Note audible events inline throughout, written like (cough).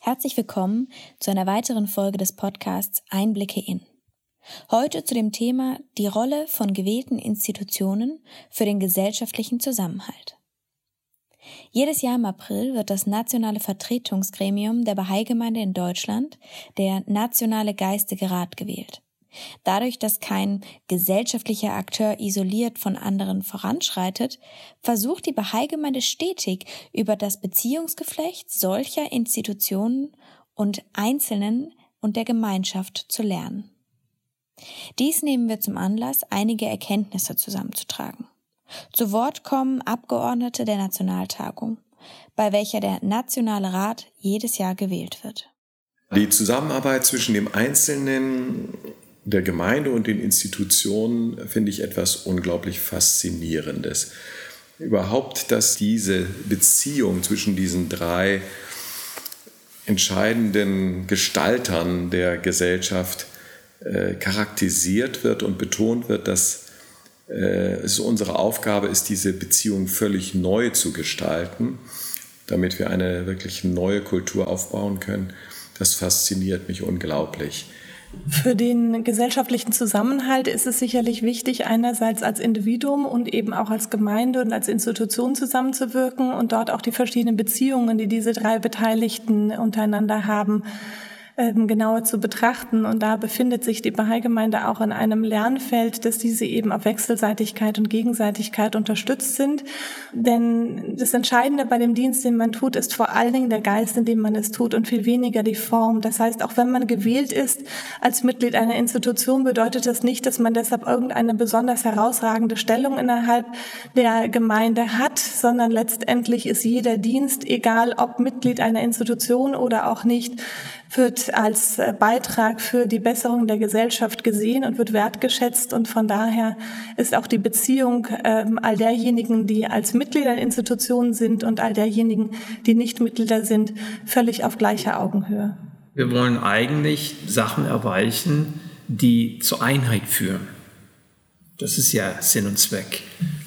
Herzlich willkommen zu einer weiteren Folge des Podcasts Einblicke in. Heute zu dem Thema die Rolle von gewählten Institutionen für den gesellschaftlichen Zusammenhalt. Jedes Jahr im April wird das nationale Vertretungsgremium der Bahai-Gemeinde in Deutschland, der Nationale Geistige Rat, gewählt. Dadurch, dass kein gesellschaftlicher Akteur isoliert von anderen voranschreitet, versucht die Bahai-Gemeinde stetig über das Beziehungsgeflecht solcher Institutionen und Einzelnen und der Gemeinschaft zu lernen. Dies nehmen wir zum Anlass, einige Erkenntnisse zusammenzutragen. Zu Wort kommen Abgeordnete der Nationaltagung, bei welcher der Nationale Rat jedes Jahr gewählt wird. Die Zusammenarbeit zwischen dem Einzelnen der Gemeinde und den Institutionen finde ich etwas unglaublich Faszinierendes. Überhaupt, dass diese Beziehung zwischen diesen drei entscheidenden Gestaltern der Gesellschaft äh, charakterisiert wird und betont wird, dass äh, es unsere Aufgabe ist, diese Beziehung völlig neu zu gestalten, damit wir eine wirklich neue Kultur aufbauen können. Das fasziniert mich unglaublich. Für den gesellschaftlichen Zusammenhalt ist es sicherlich wichtig, einerseits als Individuum und eben auch als Gemeinde und als Institution zusammenzuwirken und dort auch die verschiedenen Beziehungen, die diese drei Beteiligten untereinander haben, ähm, genauer zu betrachten. Und da befindet sich die Bahai-Gemeinde auch in einem Lernfeld, dass diese eben auf Wechselseitigkeit und Gegenseitigkeit unterstützt sind. Denn das Entscheidende bei dem Dienst, den man tut, ist vor allen Dingen der Geist, in dem man es tut und viel weniger die Form. Das heißt, auch wenn man gewählt ist als Mitglied einer Institution, bedeutet das nicht, dass man deshalb irgendeine besonders herausragende Stellung innerhalb der Gemeinde hat, sondern letztendlich ist jeder Dienst, egal ob Mitglied einer Institution oder auch nicht, wird als äh, Beitrag für die Besserung der Gesellschaft gesehen und wird wertgeschätzt. Und von daher ist auch die Beziehung ähm, all derjenigen, die als Mitglieder in Institutionen sind und all derjenigen, die nicht Mitglieder sind, völlig auf gleicher Augenhöhe. Wir wollen eigentlich Sachen erreichen, die zur Einheit führen. Das ist ja Sinn und Zweck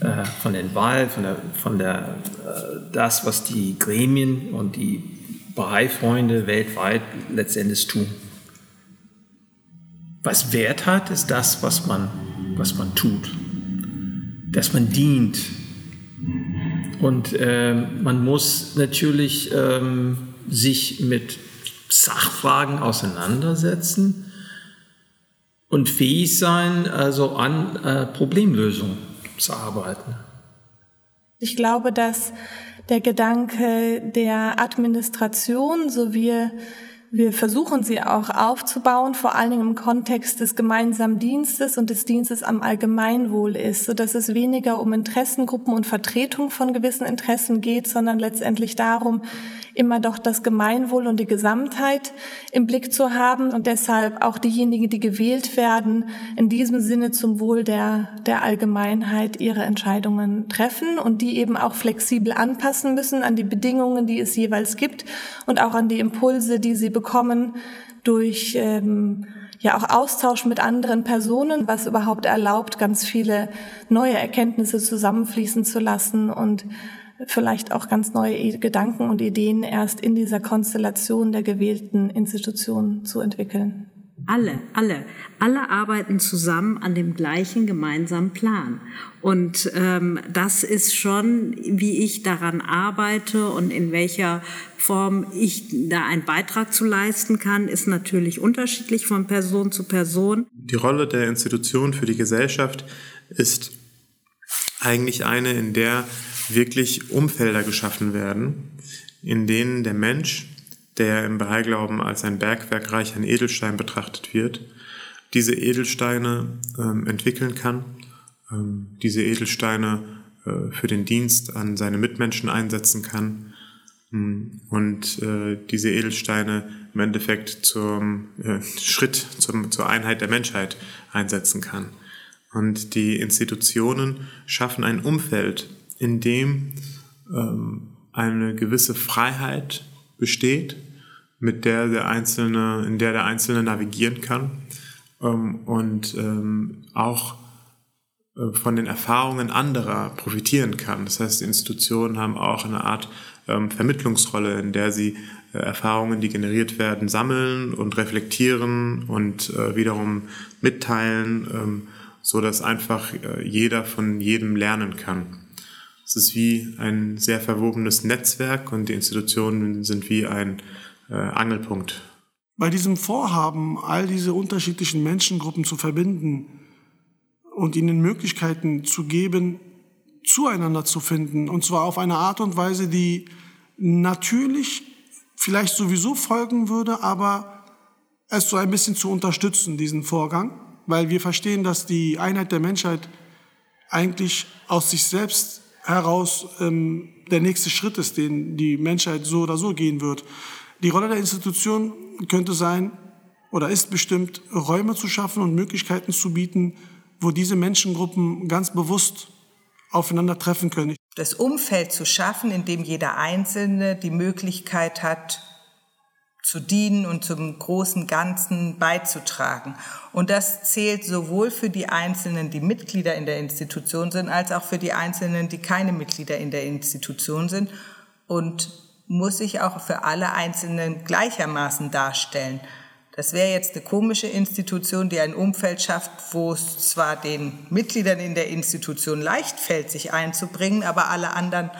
äh, von den Wahlen, von der, von der äh, das, was die Gremien und die Bahai-Freunde weltweit letztendlich tun. Was Wert hat, ist das, was man, was man tut. Dass man dient. Und äh, man muss natürlich ähm, sich mit Sachfragen auseinandersetzen und fähig sein, also an äh, Problemlösungen zu arbeiten. Ich glaube, dass der Gedanke der Administration, so wie wir versuchen sie auch aufzubauen, vor allen Dingen im Kontext des gemeinsamen Dienstes und des Dienstes am Allgemeinwohl ist, so dass es weniger um Interessengruppen und Vertretung von gewissen Interessen geht, sondern letztendlich darum, immer doch das Gemeinwohl und die Gesamtheit im Blick zu haben und deshalb auch diejenigen, die gewählt werden, in diesem Sinne zum Wohl der, der Allgemeinheit ihre Entscheidungen treffen und die eben auch flexibel anpassen müssen an die Bedingungen, die es jeweils gibt und auch an die Impulse, die sie bekommen durch ähm, ja auch Austausch mit anderen Personen, was überhaupt erlaubt, ganz viele neue Erkenntnisse zusammenfließen zu lassen und vielleicht auch ganz neue Gedanken und Ideen erst in dieser Konstellation der gewählten Institutionen zu entwickeln. Alle, alle, alle arbeiten zusammen an dem gleichen gemeinsamen Plan. Und ähm, das ist schon, wie ich daran arbeite und in welcher Form ich da einen Beitrag zu leisten kann, ist natürlich unterschiedlich von Person zu Person. Die Rolle der Institution für die Gesellschaft ist eigentlich eine, in der wirklich Umfelder geschaffen werden, in denen der Mensch, der im Bahai-Glauben als ein Bergwerk reich an Edelstein betrachtet wird, diese Edelsteine ähm, entwickeln kann, ähm, diese Edelsteine äh, für den Dienst an seine Mitmenschen einsetzen kann ähm, und äh, diese Edelsteine im Endeffekt zum äh, Schritt zum, zur Einheit der Menschheit einsetzen kann. Und die Institutionen schaffen ein Umfeld, in dem ähm, eine gewisse Freiheit besteht, mit der der Einzelne, in der der Einzelne navigieren kann ähm, und ähm, auch äh, von den Erfahrungen anderer profitieren kann. Das heißt, die Institutionen haben auch eine Art ähm, Vermittlungsrolle, in der sie äh, Erfahrungen, die generiert werden, sammeln und reflektieren und äh, wiederum mitteilen, ähm, so dass einfach äh, jeder von jedem lernen kann. Es ist wie ein sehr verwobenes Netzwerk und die Institutionen sind wie ein äh, Angelpunkt. Bei diesem Vorhaben, all diese unterschiedlichen Menschengruppen zu verbinden und ihnen Möglichkeiten zu geben, zueinander zu finden, und zwar auf eine Art und Weise, die natürlich vielleicht sowieso folgen würde, aber es so ein bisschen zu unterstützen, diesen Vorgang, weil wir verstehen, dass die Einheit der Menschheit eigentlich aus sich selbst heraus ähm, der nächste Schritt ist, den die Menschheit so oder so gehen wird. Die Rolle der Institution könnte sein oder ist bestimmt, Räume zu schaffen und Möglichkeiten zu bieten, wo diese Menschengruppen ganz bewusst aufeinandertreffen können. Das Umfeld zu schaffen, in dem jeder Einzelne die Möglichkeit hat, zu dienen und zum großen Ganzen beizutragen. Und das zählt sowohl für die Einzelnen, die Mitglieder in der Institution sind, als auch für die Einzelnen, die keine Mitglieder in der Institution sind und muss sich auch für alle Einzelnen gleichermaßen darstellen. Das wäre jetzt eine komische Institution, die ein Umfeld schafft, wo es zwar den Mitgliedern in der Institution leicht fällt, sich einzubringen, aber alle anderen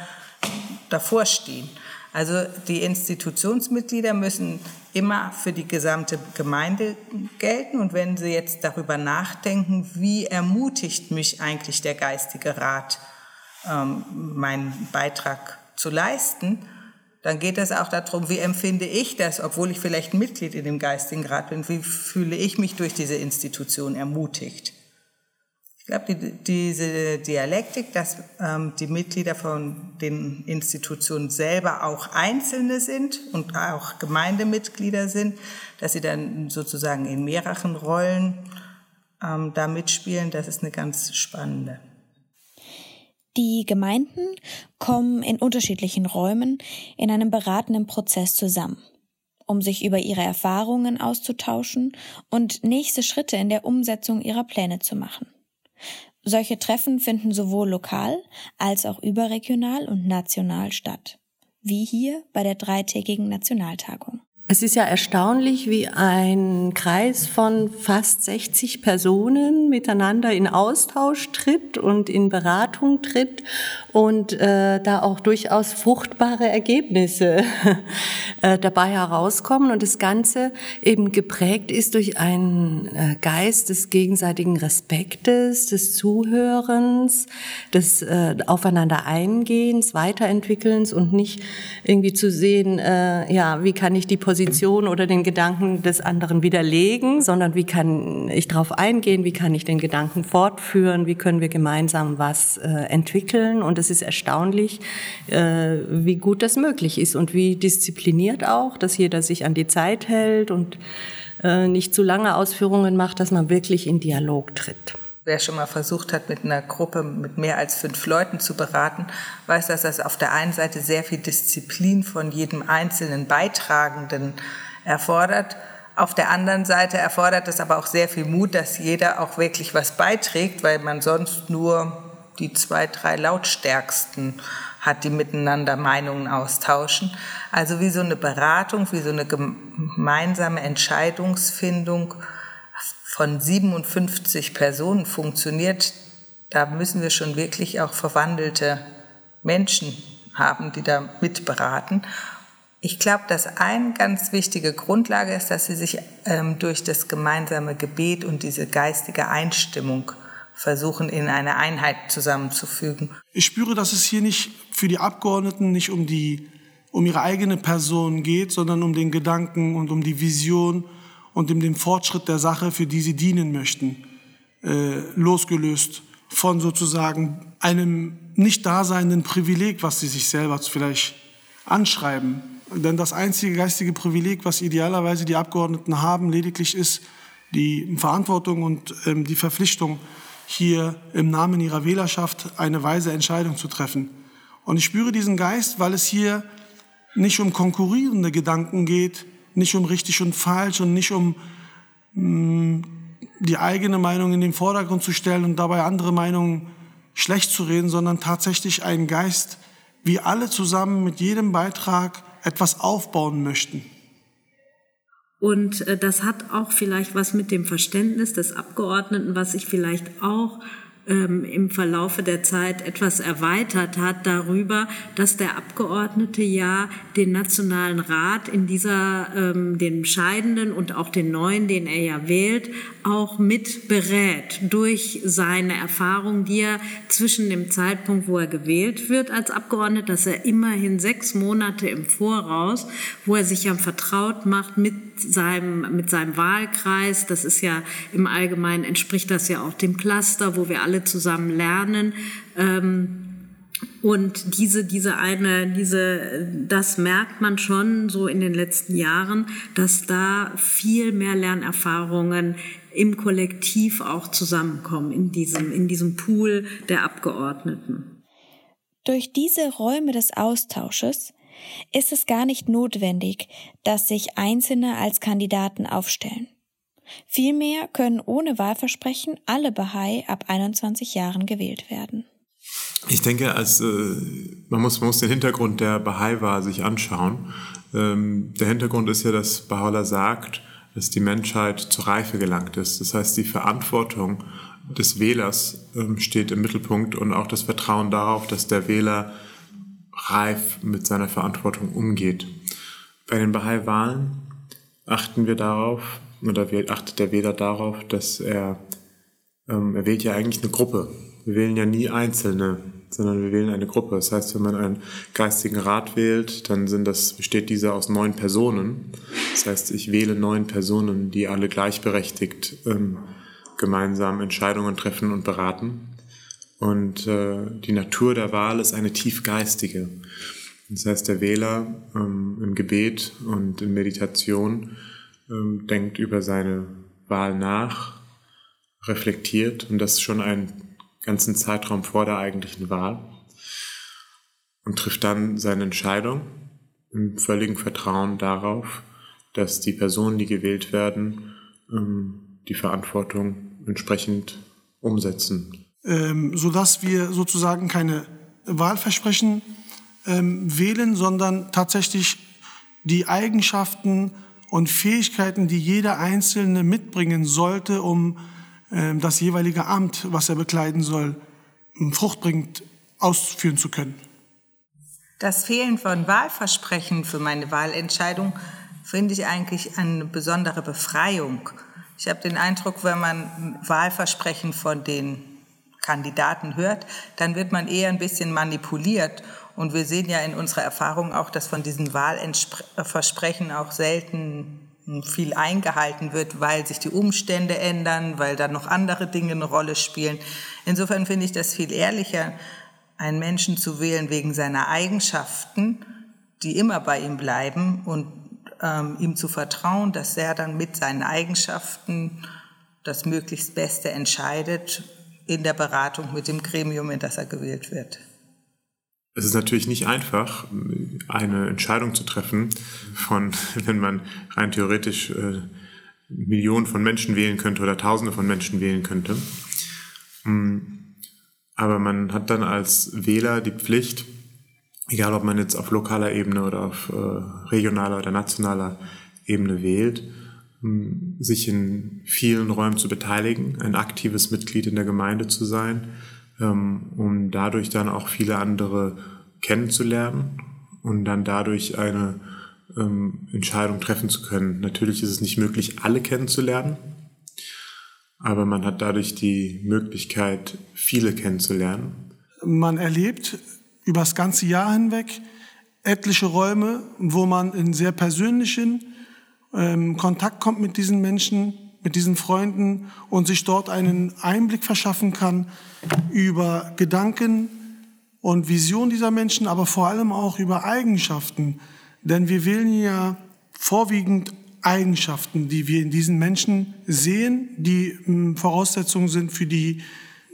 davor stehen. Also die Institutionsmitglieder müssen immer für die gesamte Gemeinde gelten. Und wenn Sie jetzt darüber nachdenken, wie ermutigt mich eigentlich der geistige Rat, ähm, meinen Beitrag zu leisten, dann geht es auch darum, wie empfinde ich das, obwohl ich vielleicht Mitglied in dem geistigen Rat bin, wie fühle ich mich durch diese Institution ermutigt. Ich glaube, die, diese Dialektik, dass ähm, die Mitglieder von den Institutionen selber auch Einzelne sind und auch Gemeindemitglieder sind, dass sie dann sozusagen in mehreren Rollen ähm, da mitspielen, das ist eine ganz spannende. Die Gemeinden kommen in unterschiedlichen Räumen in einem beratenden Prozess zusammen, um sich über ihre Erfahrungen auszutauschen und nächste Schritte in der Umsetzung ihrer Pläne zu machen. Solche Treffen finden sowohl lokal als auch überregional und national statt, wie hier bei der dreitägigen Nationaltagung. Es ist ja erstaunlich, wie ein Kreis von fast 60 Personen miteinander in Austausch tritt und in Beratung tritt und äh, da auch durchaus fruchtbare Ergebnisse (laughs) äh, dabei herauskommen und das Ganze eben geprägt ist durch einen äh, Geist des gegenseitigen Respektes, des Zuhörens, des äh, Aufeinander Eingehens, Weiterentwickelns und nicht irgendwie zu sehen, äh, ja, wie kann ich die Position Position oder den Gedanken des anderen widerlegen, sondern wie kann ich darauf eingehen, wie kann ich den Gedanken fortführen, wie können wir gemeinsam was äh, entwickeln. Und es ist erstaunlich, äh, wie gut das möglich ist und wie diszipliniert auch, dass jeder sich an die Zeit hält und äh, nicht zu lange Ausführungen macht, dass man wirklich in Dialog tritt. Wer schon mal versucht hat, mit einer Gruppe mit mehr als fünf Leuten zu beraten, weiß, dass das auf der einen Seite sehr viel Disziplin von jedem einzelnen Beitragenden erfordert. Auf der anderen Seite erfordert es aber auch sehr viel Mut, dass jeder auch wirklich was beiträgt, weil man sonst nur die zwei, drei Lautstärksten hat, die miteinander Meinungen austauschen. Also wie so eine Beratung, wie so eine gemeinsame Entscheidungsfindung von 57 Personen funktioniert, da müssen wir schon wirklich auch verwandelte Menschen haben, die da mitberaten. Ich glaube, dass eine ganz wichtige Grundlage ist, dass sie sich ähm, durch das gemeinsame Gebet und diese geistige Einstimmung versuchen, in eine Einheit zusammenzufügen. Ich spüre, dass es hier nicht für die Abgeordneten nicht um die um ihre eigene Person geht, sondern um den Gedanken und um die Vision und in dem Fortschritt der Sache, für die sie dienen möchten, äh, losgelöst von sozusagen einem nicht daseinenden Privileg, was sie sich selber vielleicht anschreiben. Denn das einzige geistige Privileg, was idealerweise die Abgeordneten haben, lediglich ist die Verantwortung und ähm, die Verpflichtung, hier im Namen ihrer Wählerschaft eine weise Entscheidung zu treffen. Und ich spüre diesen Geist, weil es hier nicht um konkurrierende Gedanken geht, nicht um richtig und falsch und nicht um mm, die eigene Meinung in den Vordergrund zu stellen und dabei andere Meinungen schlecht zu reden, sondern tatsächlich einen Geist, wie alle zusammen mit jedem Beitrag etwas aufbauen möchten. Und äh, das hat auch vielleicht was mit dem Verständnis des Abgeordneten, was ich vielleicht auch ähm, im Verlaufe der Zeit etwas erweitert hat darüber, dass der Abgeordnete ja den Nationalen Rat in dieser, ähm, den scheidenden und auch den neuen, den er ja wählt, auch mit berät durch seine Erfahrung, die er zwischen dem Zeitpunkt, wo er gewählt wird als Abgeordneter, dass er immerhin sechs Monate im Voraus, wo er sich ja vertraut macht mit seinem, mit seinem Wahlkreis. Das ist ja im Allgemeinen entspricht das ja auch dem Cluster, wo wir alle zusammen lernen. Ähm, und diese, diese eine, diese, das merkt man schon so in den letzten Jahren, dass da viel mehr Lernerfahrungen im Kollektiv auch zusammenkommen, in diesem, in diesem Pool der Abgeordneten. Durch diese Räume des Austausches ist es gar nicht notwendig, dass sich Einzelne als Kandidaten aufstellen. Vielmehr können ohne Wahlversprechen alle Bahai ab 21 Jahren gewählt werden. Ich denke, als, äh, man, muss, man muss den Hintergrund der Bahai-Wahl sich anschauen. Ähm, der Hintergrund ist ja, dass Baha'u'llah sagt, dass die Menschheit zur Reife gelangt ist. Das heißt, die Verantwortung des Wählers ähm, steht im Mittelpunkt und auch das Vertrauen darauf, dass der Wähler reif mit seiner Verantwortung umgeht. Bei den Bahai-Wahlen achten wir darauf, oder achtet der Wähler darauf, dass er, ähm, er wählt ja eigentlich eine Gruppe. Wir wählen ja nie Einzelne, sondern wir wählen eine Gruppe. Das heißt, wenn man einen geistigen Rat wählt, dann sind das, besteht dieser aus neun Personen. Das heißt, ich wähle neun Personen, die alle gleichberechtigt ähm, gemeinsam Entscheidungen treffen und beraten. Und äh, die Natur der Wahl ist eine tiefgeistige. Das heißt, der Wähler ähm, im Gebet und in Meditation ähm, denkt über seine Wahl nach, reflektiert und das schon einen ganzen Zeitraum vor der eigentlichen Wahl und trifft dann seine Entscheidung im völligen Vertrauen darauf, dass die Personen, die gewählt werden, ähm, die Verantwortung entsprechend umsetzen ähm, sodass wir sozusagen keine Wahlversprechen ähm, wählen, sondern tatsächlich die Eigenschaften und Fähigkeiten, die jeder Einzelne mitbringen sollte, um ähm, das jeweilige Amt, was er bekleiden soll, fruchtbringend ausführen zu können. Das Fehlen von Wahlversprechen für meine Wahlentscheidung finde ich eigentlich eine besondere Befreiung. Ich habe den Eindruck, wenn man Wahlversprechen von den Kandidaten hört, dann wird man eher ein bisschen manipuliert. Und wir sehen ja in unserer Erfahrung auch, dass von diesen Wahlversprechen auch selten viel eingehalten wird, weil sich die Umstände ändern, weil dann noch andere Dinge eine Rolle spielen. Insofern finde ich das viel ehrlicher, einen Menschen zu wählen wegen seiner Eigenschaften, die immer bei ihm bleiben und ähm, ihm zu vertrauen, dass er dann mit seinen Eigenschaften das möglichst Beste entscheidet, in der Beratung mit dem Gremium, in das er gewählt wird. Es ist natürlich nicht einfach, eine Entscheidung zu treffen, von, (laughs) wenn man rein theoretisch äh, Millionen von Menschen wählen könnte oder Tausende von Menschen wählen könnte. Hm. Aber man hat dann als Wähler die Pflicht, egal ob man jetzt auf lokaler Ebene oder auf äh, regionaler oder nationaler Ebene wählt, sich in vielen Räumen zu beteiligen, ein aktives Mitglied in der Gemeinde zu sein, ähm, um dadurch dann auch viele andere kennenzulernen und dann dadurch eine ähm, Entscheidung treffen zu können. Natürlich ist es nicht möglich, alle kennenzulernen, aber man hat dadurch die Möglichkeit, viele kennenzulernen. Man erlebt über das ganze Jahr hinweg etliche Räume, wo man in sehr persönlichen, ähm, Kontakt kommt mit diesen Menschen, mit diesen Freunden und sich dort einen Einblick verschaffen kann über Gedanken und Visionen dieser Menschen, aber vor allem auch über Eigenschaften. Denn wir wählen ja vorwiegend Eigenschaften, die wir in diesen Menschen sehen, die ähm, Voraussetzungen sind für die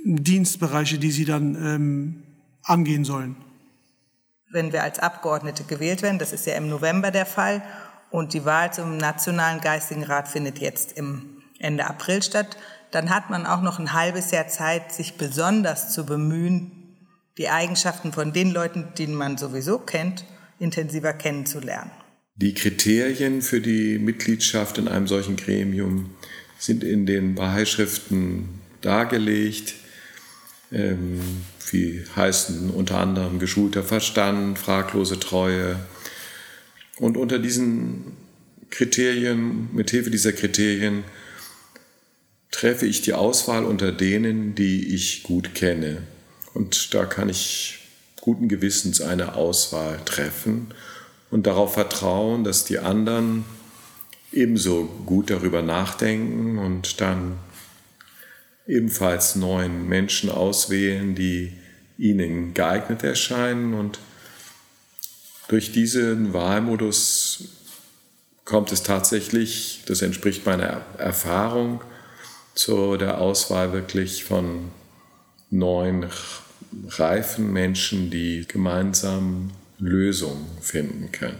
Dienstbereiche, die sie dann ähm, angehen sollen. Wenn wir als Abgeordnete gewählt werden, das ist ja im November der Fall, und die Wahl zum Nationalen Geistigen Rat findet jetzt im Ende April statt, dann hat man auch noch ein halbes Jahr Zeit, sich besonders zu bemühen, die Eigenschaften von den Leuten, die man sowieso kennt, intensiver kennenzulernen. Die Kriterien für die Mitgliedschaft in einem solchen Gremium sind in den Bahai-Schriften dargelegt. Ähm, wie heißen unter anderem geschulter Verstand, fraglose Treue. Und unter diesen Kriterien, mit Hilfe dieser Kriterien, treffe ich die Auswahl unter denen, die ich gut kenne. Und da kann ich guten Gewissens eine Auswahl treffen und darauf vertrauen, dass die anderen ebenso gut darüber nachdenken und dann ebenfalls neuen Menschen auswählen, die ihnen geeignet erscheinen. Und durch diesen Wahlmodus kommt es tatsächlich, das entspricht meiner Erfahrung, zu der Auswahl wirklich von neun reifen Menschen, die gemeinsam Lösungen finden können.